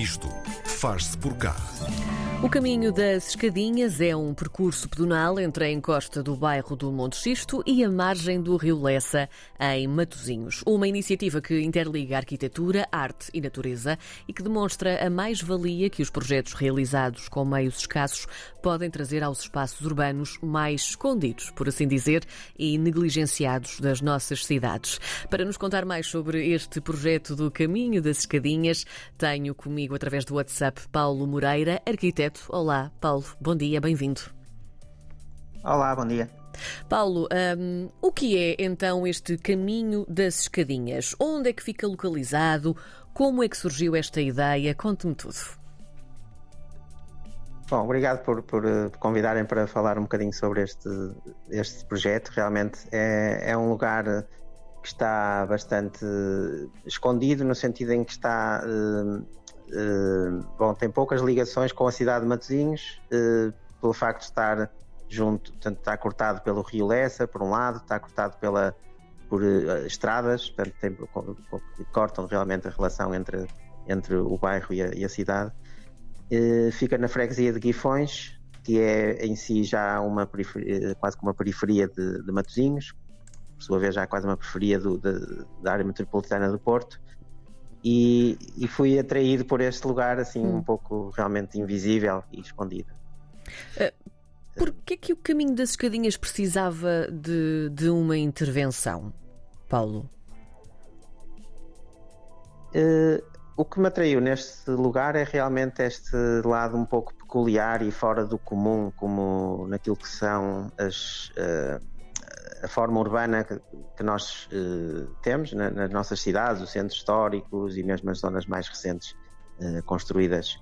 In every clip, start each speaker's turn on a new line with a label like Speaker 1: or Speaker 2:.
Speaker 1: Isto faz-se por cá.
Speaker 2: O caminho das Escadinhas é um percurso pedonal entre a encosta do bairro do Monte Xisto e a margem do rio Lessa, em Matosinhos. Uma iniciativa que interliga arquitetura, arte e natureza e que demonstra a mais-valia que os projetos realizados com meios escassos podem trazer aos espaços urbanos mais escondidos, por assim dizer, e negligenciados das nossas cidades. Para nos contar mais sobre este projeto do Caminho das Escadinhas, tenho comigo, através do WhatsApp, Paulo Moreira, arquiteto Olá, Paulo, bom dia, bem-vindo.
Speaker 3: Olá, bom dia.
Speaker 2: Paulo, um, o que é então este caminho das escadinhas? Onde é que fica localizado? Como é que surgiu esta ideia? Conte-me tudo.
Speaker 3: Bom, obrigado por, por, eh, convidarem para falar um bocadinho sobre este, este projeto. Realmente é, é um lugar que está bastante escondido, no sentido em que está. Uh, bom, tem poucas ligações com a cidade de Matosinhos, uh, pelo facto de estar junto, portanto, está cortado pelo Rio Lessa, por um lado, está cortado pela, por uh, estradas, portanto, tem, cortam realmente a relação entre, entre o bairro e a, e a cidade. fica na freguesia de Guifões, que é em si já uma quase como uma periferia de, de Matosinhos, por sua vez já quase uma periferia do, de, da área metropolitana do Porto e, e fui atraído por este lugar assim hum. um pouco realmente invisível e escondido.
Speaker 2: Uh, Porquê que o caminho das escadinhas precisava de, de uma intervenção, Paulo?
Speaker 3: Uh, o que me atraiu neste lugar é realmente este lado um pouco peculiar e fora do comum, como naquilo que são as, uh, a forma urbana que, que nós uh, temos na, nas nossas cidades, os centros históricos e mesmo as zonas mais recentes uh, construídas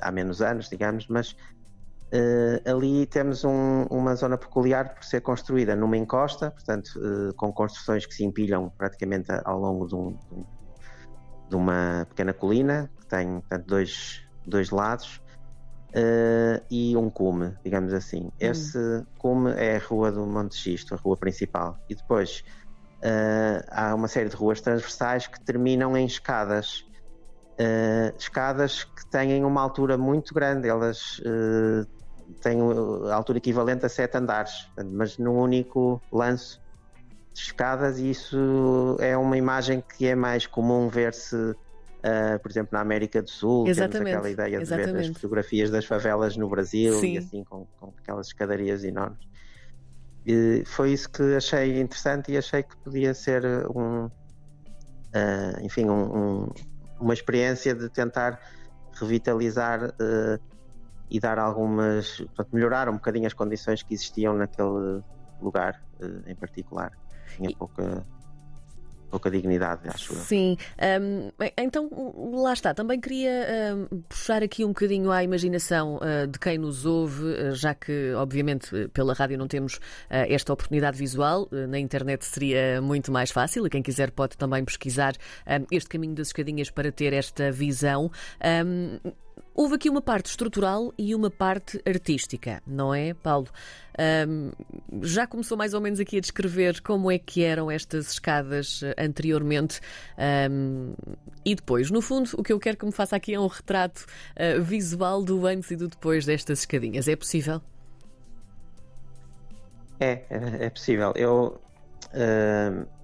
Speaker 3: há menos anos, digamos, mas uh, ali temos um, uma zona peculiar por ser construída numa encosta, portanto, com construções que se empilham praticamente ao longo de, um, de uma pequena colina, que tem portanto, dois, dois lados uh, e um cume, digamos assim. Hum. Esse cume é a rua do Monte Xisto, a rua principal. E depois uh, há uma série de ruas transversais que terminam em escadas. Uh, escadas que têm uma altura muito grande, elas têm a altura equivalente a sete andares, mas num único lance de escadas, e isso é uma imagem que é mais comum ver-se Uh, por exemplo, na América do Sul, Exatamente. temos aquela ideia de Exatamente. ver as fotografias das favelas no Brasil Sim. e assim com, com, aquelas escadarias enormes. E foi isso que achei interessante e achei que podia ser um, uh, enfim, um, um, uma experiência de tentar revitalizar uh, e dar algumas, portanto, melhorar um bocadinho as condições que existiam naquele lugar em particular. Tinha pouca pouca dignidade, acho eu.
Speaker 2: Sim, um, então lá está. Também queria um, puxar aqui um bocadinho à imaginação uh, de quem nos ouve, uh, já que, obviamente, pela rádio não temos uh, esta oportunidade visual, na internet seria muito mais fácil. E quem quiser pode também pesquisar este caminho das escadinhas para ter esta visão. Houve aqui uma parte estrutural e uma parte artística, não é, Paulo? Um, já começou mais ou menos aqui a descrever como é que eram estas escadas eh, anteriormente um, e depois. No fundo, o que eu quero que me faça aqui é um retrato uh, visual do antes e do depois destas escadinhas. É possível?
Speaker 3: É, é, é possível. Eu. Uh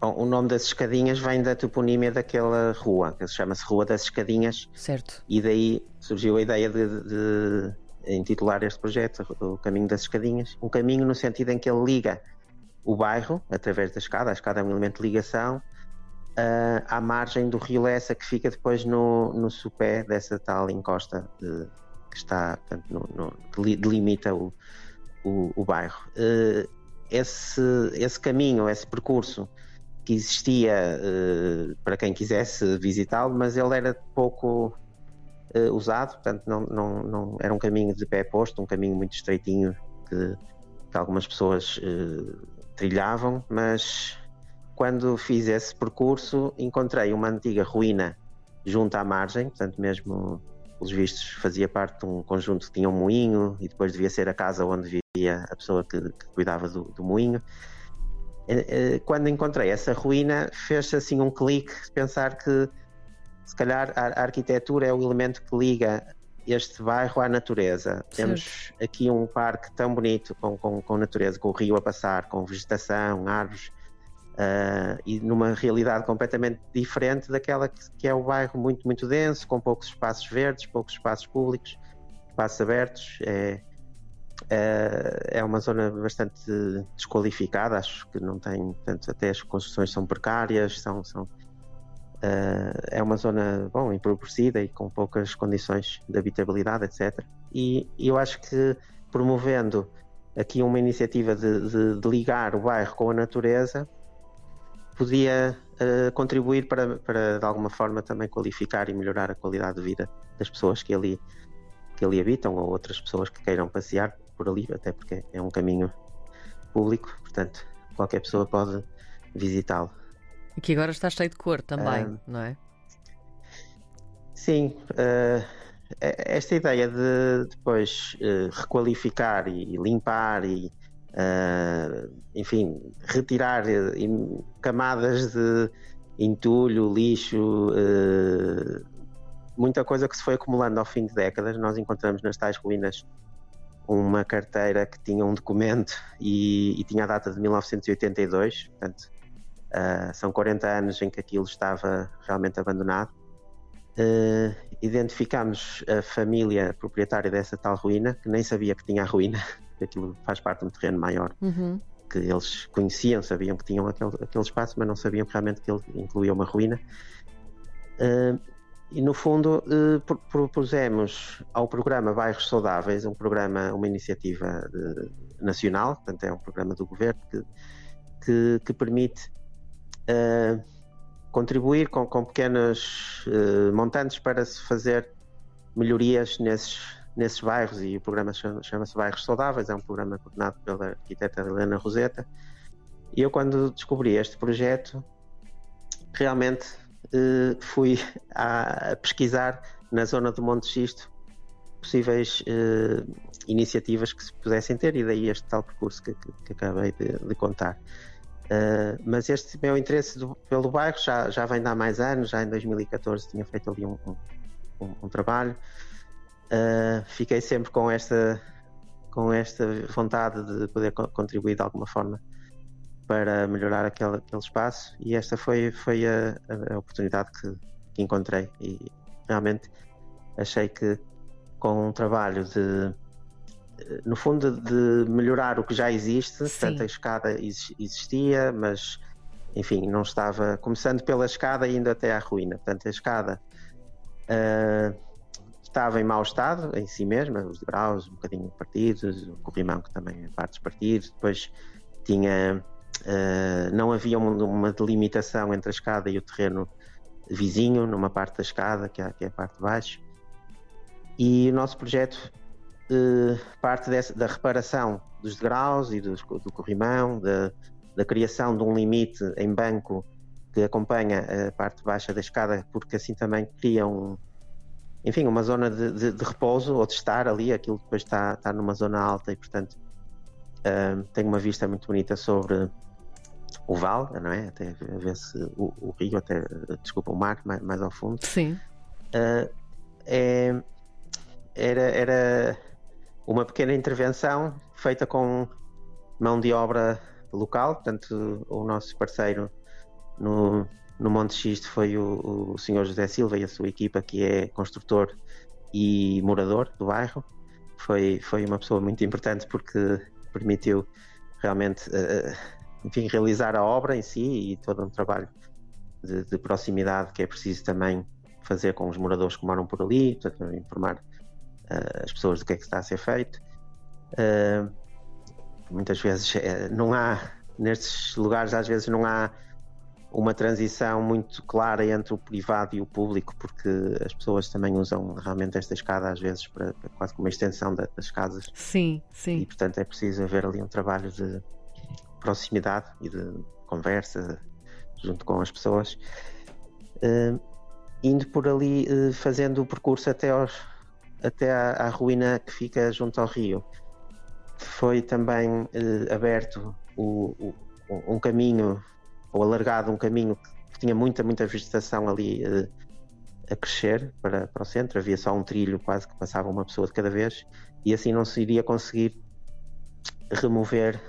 Speaker 3: Bom, o nome das escadinhas vem da toponímia daquela rua, que chama-se Rua das Escadinhas.
Speaker 2: Certo.
Speaker 3: E daí surgiu a ideia de, de, intitular este projeto O Caminho das Escadinhas. Um caminho no sentido em que ele liga o bairro, através da escada, a escada é um elemento de ligação, uh, à margem do rio Lessa, que fica depois no, no supé dessa tal encosta de, que está, portanto, no, no, que delimita o, o, o bairro. Uh, esse, esse caminho, esse percurso que existia uh, para quem quisesse visitá-lo, mas ele era pouco uh, usado, portanto não, não, não, era um caminho de pé posto, um caminho muito estreitinho que, que algumas pessoas uh, trilhavam, mas quando fiz esse percurso encontrei uma antiga ruína junto à margem, portanto mesmo pelos vistos fazia parte de um conjunto que tinha um moinho e depois devia ser a casa onde a pessoa que, que cuidava do, do moinho. Quando encontrei essa ruína, fez assim um clique de pensar que se calhar a, a arquitetura é o elemento que liga este bairro à natureza. Certo. Temos aqui um parque tão bonito com, com, com natureza, com o rio a passar, com vegetação, árvores, uh, e numa realidade completamente diferente daquela que, que, é o bairro muito, muito denso, com poucos espaços verdes, poucos espaços públicos, espaços abertos. É, é, é uma zona bastante desqualificada, acho que não tem, portanto, até as construções são precárias, são, são Uh, é uma zona bom, empobrecida e com poucas condições de habitabilidade, etc. E, e eu acho que promovendo aqui uma iniciativa de, de, de ligar o bairro com a natureza podia uh, contribuir para, para, de alguma forma, também qualificar e melhorar a qualidade de vida das pessoas que ali, que ali habitam ou outras pessoas que queiram passear por ali, até porque é um caminho público, portanto, qualquer pessoa pode visitá-lo.
Speaker 2: E que agora está cheio de cor também, uh, não é?
Speaker 3: Sim, uh, esta ideia de depois uh, requalificar e limpar e, enfim, retirar camadas de entulho, lixo, muita coisa que se foi acumulando ao fim de décadas. Nós encontramos nas tais ruínas uma carteira que tinha um documento e, e tinha a data de 1982, portanto Uh, são 40 anos em que aquilo estava realmente abandonado. Uh, identificámos a família proprietária dessa tal ruína, que nem sabia que tinha a ruína, que aquilo faz parte de um terreno maior, uhum. que eles conheciam, sabiam que tinham aquele, aquele espaço, mas não sabiam realmente que ele incluía uma ruína. Uh, e no fundo propusemos ao programa Bairros Saudáveis, um programa, uma iniciativa de, nacional, portanto é um programa do governo que, que, que permite uh, contribuir com, com pequenos uh, montantes para se fazer melhorias nesses, nesses bairros e o programa chama-se chama Bairros Saudáveis, é um programa coordenado pela arquiteta Helena Roseta. E eu, quando descobri este projeto, realmente fui a, pesquisar na zona do Monte Xisto possíveis uh, iniciativas que se pudessem ter, e daí este tal percurso que, que, que acabei de, de contar. Uh, mas este meu interesse do, pelo bairro já, já vem de há mais anos, já em 2014 tinha feito ali um, um, um trabalho. Uh, fiquei sempre com esta, com esta vontade de poder co contribuir de alguma forma para melhorar aquele, aquele espaço e esta foi, foi a, a oportunidade que, que encontrei e realmente achei que com um trabalho de no fundo, de melhorar o que já existe. Sim. Portanto, a escada existia, mas, enfim, não estava. Começando pela escada e indo até à ruína. Portanto, a escada uh, estava em mau estado em si mesma, os degraus um bocadinho partidos, o corrimão que também é partes partidos. Depois tinha. Uh, não havia uma, uma, delimitação entre a escada e o terreno vizinho, numa parte da escada, que é, que é a parte de baixo. E o nosso projeto uh, parte dessa, da reparação dos degraus e do, do corrimão, da, da criação de um limite em banco que acompanha a parte baixa da escada, porque assim também cria um, enfim, uma zona de, de, de, repouso ou de estar ali, aquilo depois está, está numa zona alta e, portanto, uh, tem uma vista muito bonita sobre o vale, não é? Até ver-se o, o, rio, até, desculpa, o mar mais, mais ao fundo.
Speaker 2: Sim.
Speaker 3: Uh, é, era, era uma pequena intervenção feita com mão de obra local, portanto, o nosso parceiro no, no Monte Xisto foi o, o Sr. José Silva e a sua equipa, que é construtor e morador do bairro. Foi, foi uma pessoa muito importante porque permitiu realmente uh, enfim, realizar a obra em si e todo um trabalho de, de, proximidade que é preciso também fazer com os moradores que moram por ali, portanto, informar uh, as pessoas do que é que está a ser feito. Uh, muitas vezes uh, não há, nestes lugares, às vezes não há uma transição muito clara entre o privado e o público, porque as pessoas também usam realmente esta escada às vezes para, para quase como uma extensão da, das casas.
Speaker 2: Sim, sim.
Speaker 3: E portanto é preciso haver ali um trabalho de proximidade e de conversa junto com as pessoas. Uh, indo por ali, uh, fazendo o percurso até aos, até à, à, ruína que fica junto ao rio. Foi também eh, aberto o, o, um caminho, ou alargado um caminho que tinha muita, muita vegetação ali a crescer para, para o centro, havia só um trilho quase que passava uma pessoa de cada vez e assim não se iria conseguir remover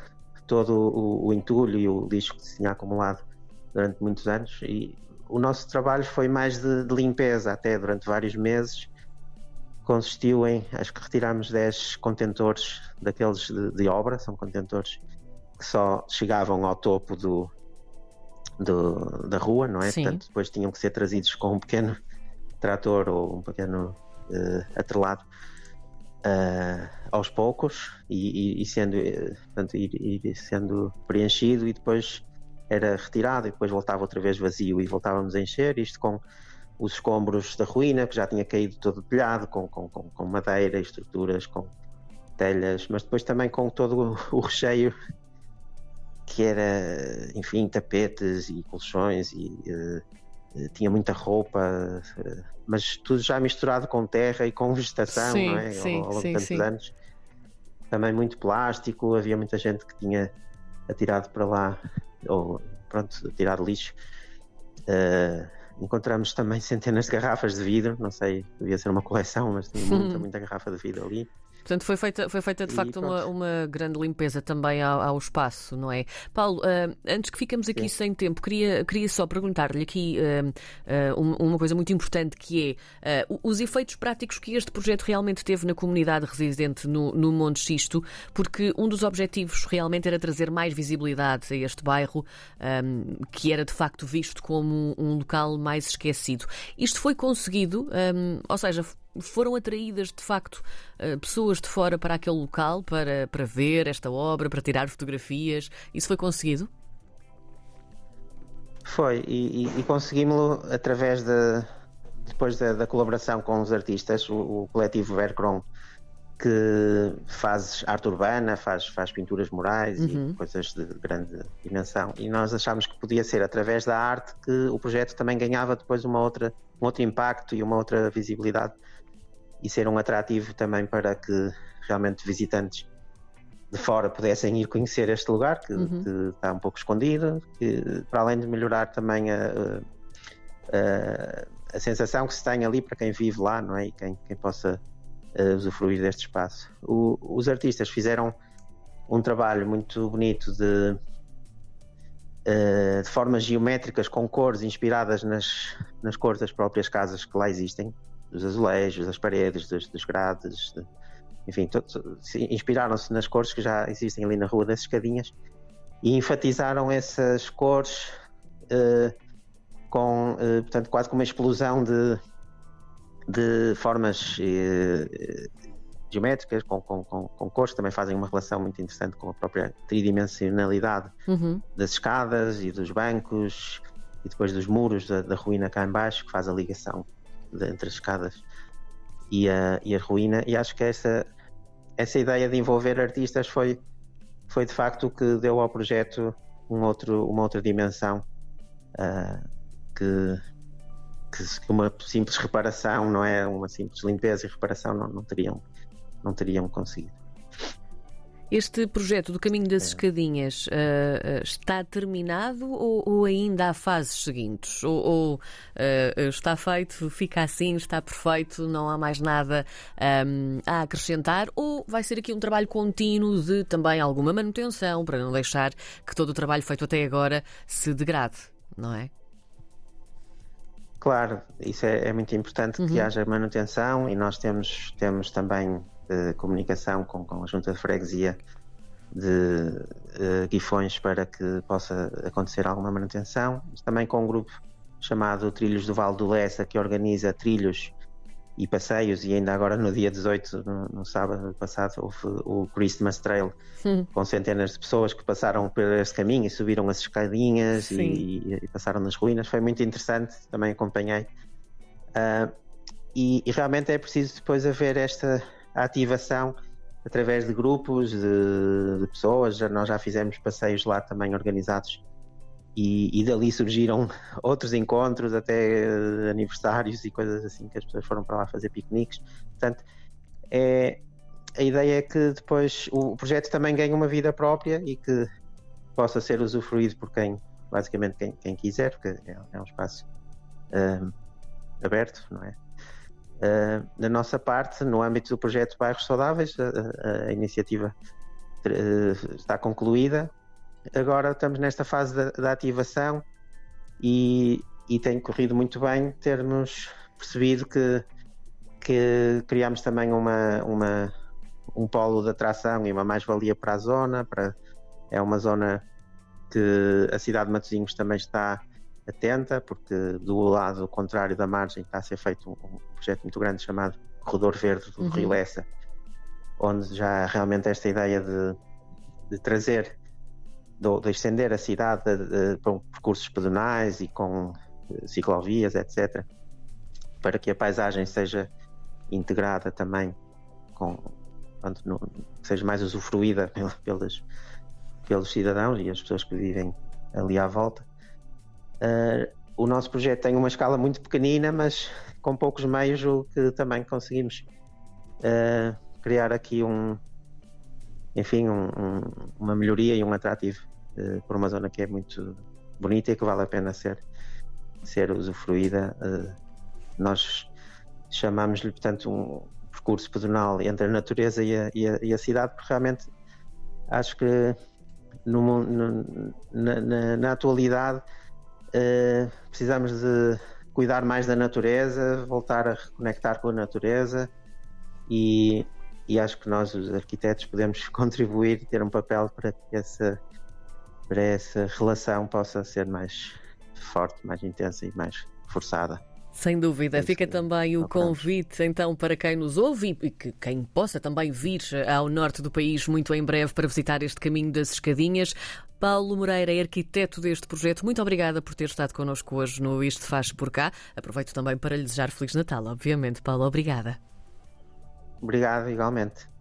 Speaker 3: todo o, o entulho e o lixo que se tinha acumulado durante muitos anos e o nosso trabalho foi mais de, de limpeza até durante vários meses consistiu em acho que retirámos 10 contentores daqueles de, de obra, são contentores que só chegavam ao topo do, do, da rua, não é?
Speaker 2: Sim.
Speaker 3: Portanto, depois tinham que ser trazidos com um pequeno trator ou um pequeno uh, atrelado uh, aos poucos e, e, e sendo, uh, portanto, ir, ir, sendo preenchido e depois era retirado e depois voltava outra vez vazio e voltávamos a encher, isto com os escombros da ruína, que já tinha caído todo o telhado, com, com, com, com madeira, estruturas, com telhas, mas depois também com todo o recheio que era, enfim, tapetes e colchões e uh, tinha muita roupa, uh, mas tudo já misturado com terra e com vegetação,
Speaker 2: sim,
Speaker 3: não é?
Speaker 2: Sim,
Speaker 3: ao, ao longo
Speaker 2: sim,
Speaker 3: de tantos
Speaker 2: sim.
Speaker 3: anos. Também muito plástico, havia muita gente que tinha atirado para lá, ou pronto, atirado lixo. Uh, encontramos também centenas de garrafas de vidro, não sei, devia ser uma coleção, mas tinha muita, muita garrafa de vidro ali.
Speaker 2: Portanto, foi feita, foi feita de
Speaker 3: E
Speaker 2: facto uma, uma grande limpeza também ao, ao espaço, não é? Paulo, ah, antes que ficamos aqui
Speaker 3: Sim.
Speaker 2: sem tempo, queria, queria só perguntar-lhe aqui ah, um- uma coisa muito importante que é os efeitos práticos que este projeto realmente teve na comunidade residente no, no Monte Xisto, porque um dos objetivos realmente era trazer mais visibilidade a este bairro, ah, que era de facto visto como um local mais esquecido. Isto foi conseguido, ah, ou seja, foram atraídas de facto eh, pessoas de fora para aquele local para, para ver esta obra, para tirar fotografias. Isso foi conseguido?
Speaker 3: Foi, e, e, e conseguimos-lo através de depois da, da colaboração com os artistas, o, o coletivo Vercron, que faz arte urbana, faz, faz pinturas murais
Speaker 2: Uhum.
Speaker 3: e coisas de grande dimensão. E nós achámos que podia ser através da arte que o projeto também ganhava depois uma outra, um outro impacto e uma outra visibilidade e ser um atrativo também para que realmente visitantes de fora pudessem ir conhecer este lugar que,
Speaker 2: Uhum.
Speaker 3: que está um pouco escondido, que, para além de melhorar também a, a- a sensação que se tem ali para quem vive lá, não é? E quem, quem possa eh, usufruir deste espaço. O- os artistas fizeram um trabalho muito bonito de, eh, de formas geométricas com cores inspiradas nas, nas cores das próprias casas que lá existem, dos azulejos, das paredes, dos, dos grades, de- enfim, inspiraram-se nas cores que já existem ali na Rua das Escadinhas e enfatizaram essas cores eh, com, eh, portanto, quase com uma explosão de, de formas geométricas, com, com, com, com cores, também fazem uma relação muito interessante com a própria tridimensionalidade
Speaker 2: Uhum.
Speaker 3: das escadas e dos bancos e depois dos muros da, da ruína cá em baixo que faz a ligação de- entre as escadas e a, e a ruína e acho que essa, essa ideia de envolver artistas foi, foi de facto o que deu ao projeto um outro, uma outra dimensão ah, que, que uma simples reparação não é uma simples limpeza e reparação não, não teriam não teriam conseguido
Speaker 2: Este projeto do Caminho das Escadinhas ah, ah, está terminado ou, ou ainda há fases seguintes? Ou, ou, ah, está feito, fica assim, está perfeito, não há mais nada ahm, a acrescentar? Ou vai ser aqui um trabalho contínuo de também alguma manutenção para não deixar que todo o trabalho feito até agora se degrade, não é?
Speaker 3: Claro, isso é, é muito importante que haja manutenção e nós temos, temos também comunicação com, com a Junta de Freguesia de eh, Guifões para que possa acontecer alguma manutenção. Também com um grupo chamado Trilhos do Vale do Lessa que organiza trilhos e passeios e ainda agora no dia 18, no, no sábado passado, houve o Christmas Trail
Speaker 2: Hum.
Speaker 3: com centenas de pessoas que passaram por este caminho e subiram as escadinhas
Speaker 2: Sim.
Speaker 3: e, e passaram nas ruínas. Foi muito interessante, também acompanhei. Ah, e, e realmente é preciso depois haver esta ativação através de grupos de, de pessoas. Já- nós já fizemos passeios lá também organizados e, e dali surgiram outros encontros, até eh, aniversários e coisas assim que as pessoas foram para lá fazer piqueniques. Portanto, é, a ideia é que depois o projeto também ganhe uma vida própria e que possa ser usufruído por quem, basicamente quem, quem quiser, porque é, é um espaço ahm, aberto, não é? Uh, da nossa parte, no âmbito do projeto Bairros Saudáveis, a, a iniciativa uh, está concluída. Agora estamos nesta fase da, da ativação e, e, tem corrido muito bem termos percebido que, que criamos também uma, uma, um polo de atração e uma mais-valia para a zona. Para, é uma zona que a cidade de Matosinhos também está atenta, porque do lado contrário da margem está a ser feito um, um projeto muito grande chamado Corredor Verde do uhum. Rio Lessa, onde já realmente esta ideia de, de trazer, de, de, estender a cidade de, de, com percursos pedonais e com eh, ciclovias, etc., para que a paisagem seja integrada também com pronto, no, seja mais usufruída pelos, pelos cidadãos e as pessoas que vivem ali à volta. Uh, o nosso projeto tem uma escala muito pequenina, mas com poucos meios, o que também conseguimos uh, criar aqui um, enfim, um, um, uma melhoria e um atrativo uh, por uma zona que é muito bonita e que vale a pena ser, ser usufruída. nós chamamos-lhe, portanto, um percurso pedonal entre a natureza e a, e a, e a cidade, porque realmente acho que no, no, na, na, na atualidade Uh, precisamos de cuidar mais da natureza, voltar a reconectar com a natureza e, e acho que nós, os arquitetos, podemos contribuir, ter um papel para que essa, para essa relação possa ser mais forte, mais intensa e mais forçada.
Speaker 2: Sem dúvida. Fica também o convite, então, para quem nos ouve e que quem possa também vir ao norte do país muito em breve para visitar este caminho das escadinhas. Paulo Moreira é arquiteto deste projeto. Muito obrigada por ter estado connosco hoje no Isto Faz Por Cá. Aproveito também para lhe desejar Feliz Natal, obviamente. Paulo, obrigada.
Speaker 3: Obrigado, igualmente.